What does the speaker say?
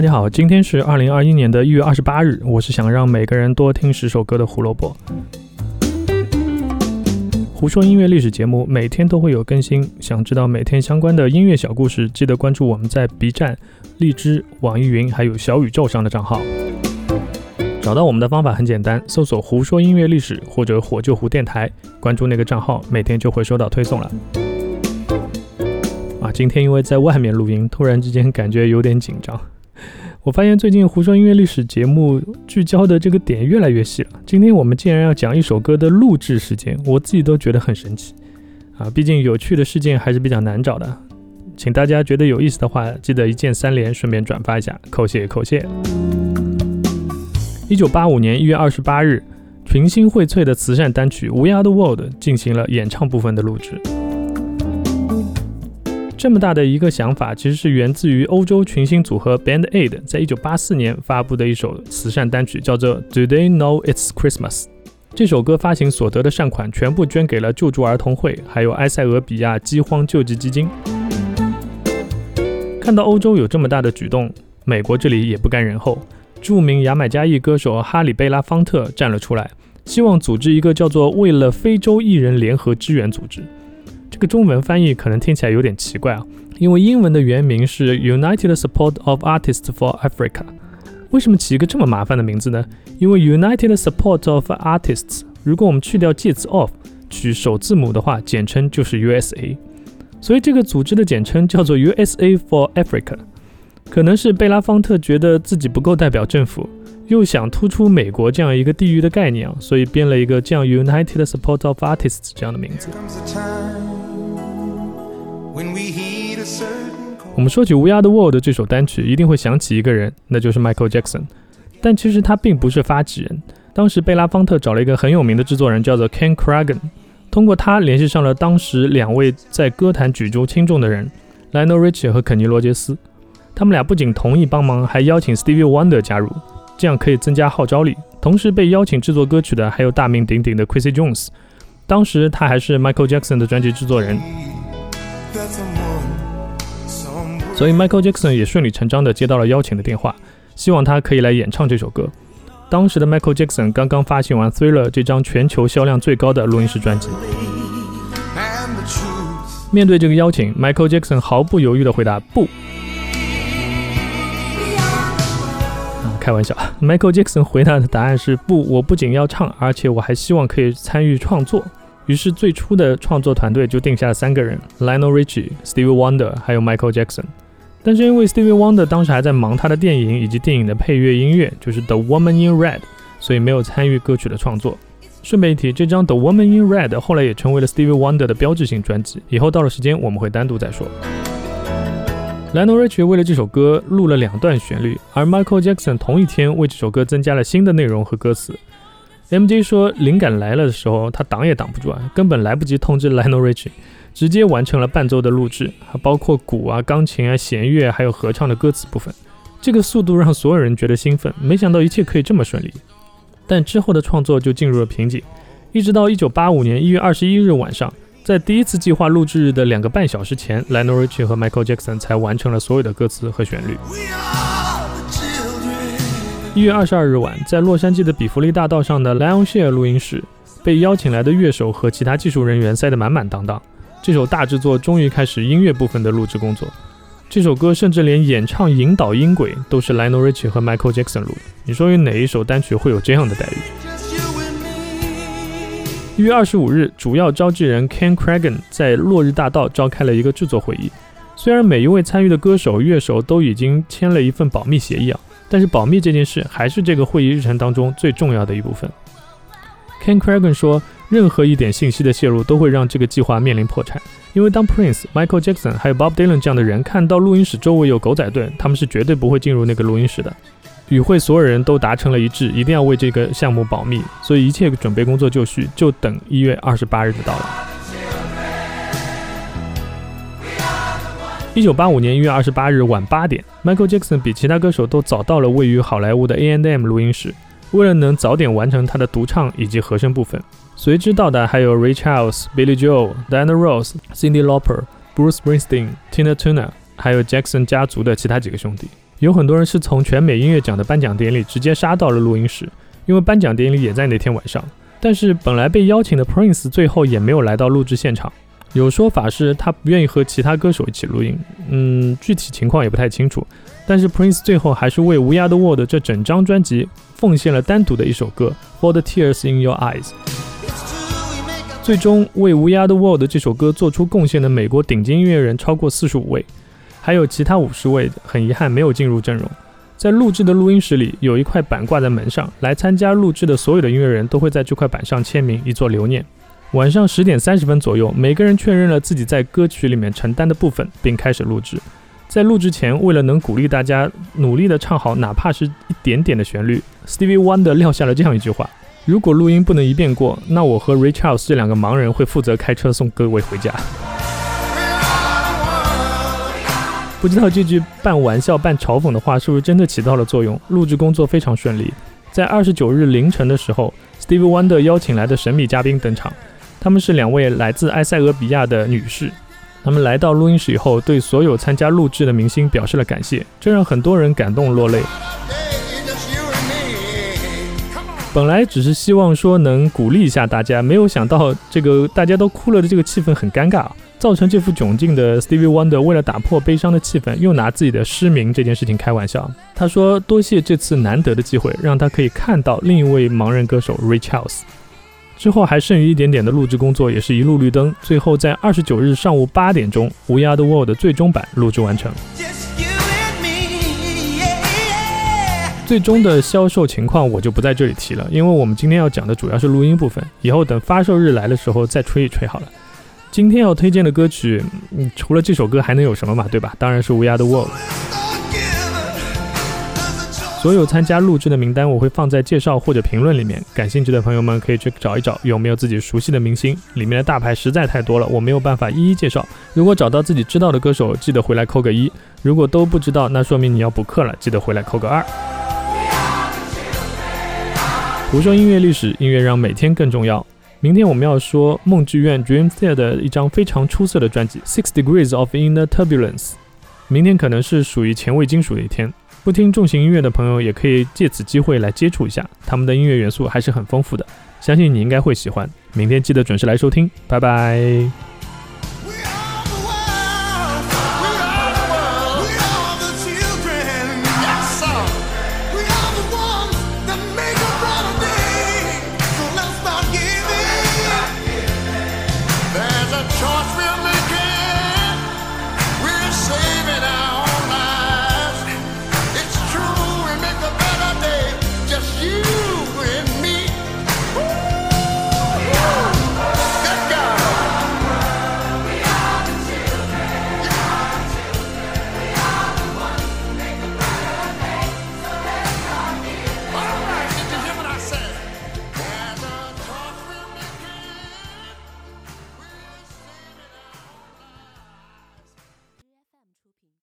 大家好，今天是二零二一年的一月二十八日，我是想让每个人多听十首歌的胡萝卜。胡说音乐历史节目每天都会有更新，想知道每天相关的音乐小故事，记得关注我们在 B 站、荔枝、网易云还有小宇宙上的账号。找到我们的方法很简单，搜索“胡说音乐历史”或者“火救胡电台”，关注那个账号，每天就会收到推送了。啊，今天因为在外面录音，突然之间感觉有点紧张。我发现最近胡说音乐历史节目聚焦的这个点越来越细了。今天我们竟然要讲一首歌的录制时间，我自己都觉得很神奇啊！毕竟有趣的事件还是比较难找的。请大家觉得有意思的话，记得一键三连，顺便转发一下，扣谢扣谢。一九八五年一月二十八日，群星荟萃的慈善单曲《We Are the World》进行了演唱部分的录制。这么大的一个想法，其实是源自于欧洲群星组合 Band Aid 在一九八四年发布的一首慈善单曲，叫做 Do They Know It's Christmas？这首歌发行所得的善款全部捐给了救助儿童会，还有埃塞俄比亚饥荒救济基金。看到欧洲有这么大的举动，美国这里也不甘人后，著名牙买加裔歌手哈里贝拉方特站了出来，希望组织一个叫做“为了非洲艺人联合支援组织”。这个中文翻译可能听起来有点奇怪啊，因为英文的原名是 United Support of Artists for Africa。为什么起一个这么麻烦的名字呢？因为 United Support of Artists，如果我们去掉介词 of，取首字母的话，简称就是 USA。所以这个组织的简称叫做 USA for Africa。可能是贝拉方特觉得自己不够代表政府，又想突出美国这样一个地域的概念啊，所以编了一个这样 United Support of Artists 这样的名字。我们说起《We Are the World》这首单曲，一定会想起一个人，那就是 Michael Jackson。但其实他并不是发起人。当时贝拉方特找了一个很有名的制作人，叫做 Ken Cragen，通过他联系上了当时两位在歌坛举足轻重的人，Lionel Richie 和肯尼罗杰斯。他们俩不仅同意帮忙，还邀请 Stevie Wonder 加入，这样可以增加号召力。同时被邀请制作歌曲的还有大名鼎鼎的 Quincy Jones，当时他还是 Michael Jackson 的专辑制作人。所以 Michael Jackson 也顺理成章地接到了邀请的电话，希望他可以来演唱这首歌。当时的 Michael Jackson 刚刚发行完《Thriller》这张全球销量最高的录音室专辑。面对这个邀请，Michael Jackson 毫不犹豫地回答不。开玩笑，Michael Jackson 回答的答案是不，我不仅要唱，而且我还希望可以参与创作。于是最初的创作团队就定下了三个人：Lionel Richie、Stevie Wonder 还有 Michael Jackson。但是因为 Stevie Wonder 当时还在忙他的电影以及电影的配乐音乐，就是《The Woman in Red》，所以没有参与歌曲的创作。顺便一提，这张《The Woman in Red》后来也成为了 Stevie Wonder 的标志性专辑。以后到了时间，我们会单独再说。Lionel Richie 为了这首歌录了两段旋律，而 Michael Jackson 同一天为这首歌增加了新的内容和歌词。MJ 说，灵感来了的时候，他挡也挡不住啊，根本来不及通知 Lionel Richie。直接完成了伴奏的录制，还包括鼓啊、钢琴啊、弦乐，还有合唱的歌词部分。这个速度让所有人觉得兴奋，没想到一切可以这么顺利。但之后的创作就进入了瓶颈，一直到1985年1月21日晚上，在第一次计划录制日的两个半小时前，Lionel Richie 和 Michael Jackson 才完成了所有的歌词和旋律。1月22日晚，在洛杉矶的比弗利大道上的 Lionshare 录音室，被邀请来的乐手和其他技术人员塞得满满当当。这首大制作终于开始音乐部分的录制工作。这首歌甚至连演唱引导音轨都是 Lionel Richie 和 Michael Jackson 录的。你说有哪一首单曲会有这样的待遇？一月二十五日，主要召集人 Ken Cragen 在落日大道召开了一个制作会议。虽然每一位参与的歌手、乐手都已经签了一份保密协议啊，但是保密这件事还是这个会议日程当中最重要的一部分。Ken Cragen 说。任何一点信息的泄露都会让这个计划面临破产，因为当 Prince、Michael Jackson 还有 Bob Dylan 这样的人看到录音室周围有狗仔队，他们是绝对不会进入那个录音室的。与会所有人都达成了一致，一定要为这个项目保密，所以一切准备工作就绪，就等一月二十八日的到来。一九八五年一月二十八日晚八点，Michael Jackson 比其他歌手都早到了位于好莱坞的 A&M 录音室，为了能早点完成他的独唱以及和声部分。随之到达还有 Ray Charles、Billy Joel、Diana Ross、Cindy Lauper、Bruce Springsteen、Tina Turner，还有 Jackson 家族的其他几个兄弟。有很多人是从全美音乐奖的颁奖典礼直接杀到了录音室，因为颁奖典礼也在那天晚上。但是本来被邀请的 Prince 最后也没有来到录制现场，有说法是他不愿意和其他歌手一起录音，嗯，具体情况也不太清楚。但是 Prince 最后还是为《无涯的 World》这整张专辑奉献了单独的一首歌《For the Tears in Your Eyes》。最终为《无涯的 World》这首歌做出贡献的美国顶尖音乐人超过四十五位。还有其他五十位，很遗憾没有进入阵容。在录制的录音室里，有一块板挂在门上，来参加录制的所有的音乐人都会在这块板上签名，以作留念。晚上十点三十分左右，每个人确认了自己在歌曲里面承担的部分，并开始录制。在录制前，为了能鼓励大家努力的唱好哪怕是一点点的旋律，Stevie Wonder 撂下了这样一句话：“如果录音不能一遍过，那我和 Ray Charles 这两个盲人会负责开车送各位回家。”不知道这句半玩笑半嘲讽的话是不是真的起到了作用？录制工作非常顺利。在二十九日凌晨的时候，Steve Wonder 邀请来的神秘嘉宾登场，他们是两位来自埃塞俄比亚的女士。他们来到录音室以后，对所有参加录制的明星表示了感谢，这让很多人感动落泪。本来只是希望说能鼓励一下大家，没有想到这个大家都哭了的这个气氛很尴尬。造成这副窘境的 Stevie Wonder 为了打破悲伤的气氛，又拿自己的失明这件事情开玩笑。他说：“多谢这次难得的机会，让他可以看到另一位盲人歌手 Ray Charles。”之后还剩余一点点的录制工作，也是一路绿灯。最后在二十九日上午八点钟，《无涯的 World》的最终版录制完成。最终的销售情况我就不在这里提了，因为我们今天要讲的主要是录音部分，以后等发售日来的时候再吹一吹好了。今天要推荐的歌曲，嗯，除了这首歌还能有什么嘛？对吧？当然是《We Are the World》。所有参加录制的名单我会放在介绍或者评论里面，感兴趣的朋友们可以去找一找有没有自己熟悉的明星。里面的大牌实在太多了，我没有办法一一介绍。如果找到自己知道的歌手，记得回来扣个一；如果都不知道，那说明你要补课了，记得回来扣个二。胡说音乐历史，音乐让每天更重要。明天我们要说梦剧院 Dream Theater 的一张非常出色的专辑《Six Degrees of Inner Turbulence》。明天可能是属于前卫金属的一天，不听重型音乐的朋友也可以借此机会来接触一下，他们的音乐元素还是很丰富的，相信你应该会喜欢。明天记得准时来收听，拜拜。